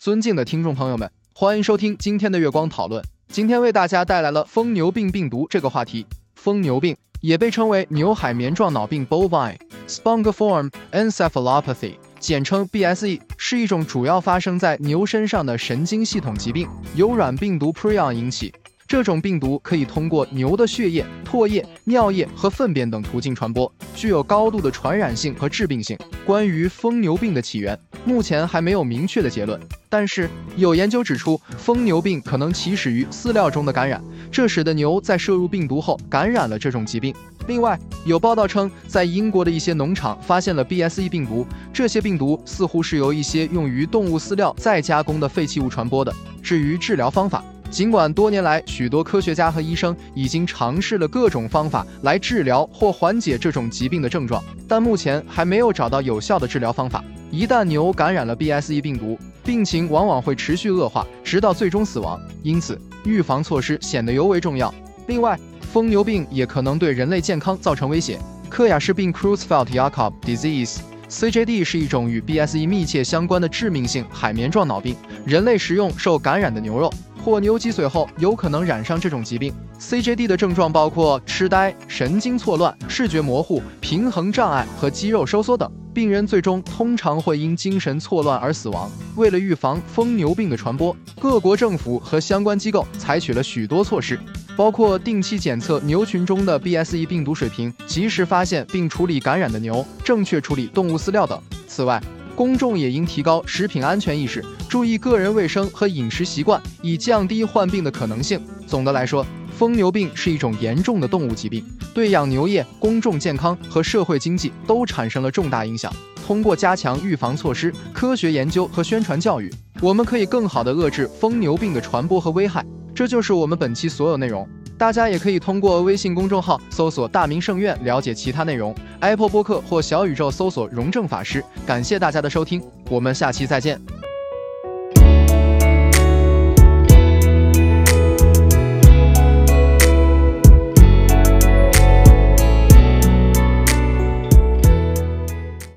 尊敬的听众朋友们，欢迎收听今天的月光讨论。今天为大家带来了疯牛病病毒这个话题。疯牛病也被称为牛海绵状脑病 （bovine spongiform encephalopathy），简称 BSE，是一种主要发生在牛身上的神经系统疾病，由软病毒 prion 引起。这种病毒可以通过牛的血液、唾液、尿液和粪便等途径传播，具有高度的传染性和致病性。关于疯牛病的起源，目前还没有明确的结论。但是有研究指出，疯牛病可能起始于饲料中的感染，这使得牛在摄入病毒后感染了这种疾病。另外，有报道称，在英国的一些农场发现了 BSE 病毒，这些病毒似乎是由一些用于动物饲料再加工的废弃物传播的。至于治疗方法，尽管多年来许多科学家和医生已经尝试了各种方法来治疗或缓解这种疾病的症状，但目前还没有找到有效的治疗方法。一旦牛感染了 BSE 病毒，病情往往会持续恶化，直到最终死亡。因此，预防措施显得尤为重要。另外，疯牛病也可能对人类健康造成威胁。克雅氏病 （Creutzfeldt-Jakob disease，CJD） 是一种与 BSE 密切相关的致命性海绵状脑病。人类食用受感染的牛肉。或牛脊髓后有可能染上这种疾病。CJD 的症状包括痴呆、神经错乱、视觉模糊、平衡障碍和肌肉收缩等。病人最终通常会因精神错乱而死亡。为了预防疯牛病的传播，各国政府和相关机构采取了许多措施，包括定期检测牛群中的 BSE 病毒水平，及时发现并处理感染的牛，正确处理动物饲料等。此外，公众也应提高食品安全意识，注意个人卫生和饮食习惯，以降低患病的可能性。总的来说，疯牛病是一种严重的动物疾病，对养牛业、公众健康和社会经济都产生了重大影响。通过加强预防措施、科学研究和宣传教育，我们可以更好地遏制疯牛病的传播和危害。这就是我们本期所有内容。大家也可以通过微信公众号搜索“大明圣院”了解其他内容，Apple 播客或小宇宙搜索“荣正法师”。感谢大家的收听，我们下期再见。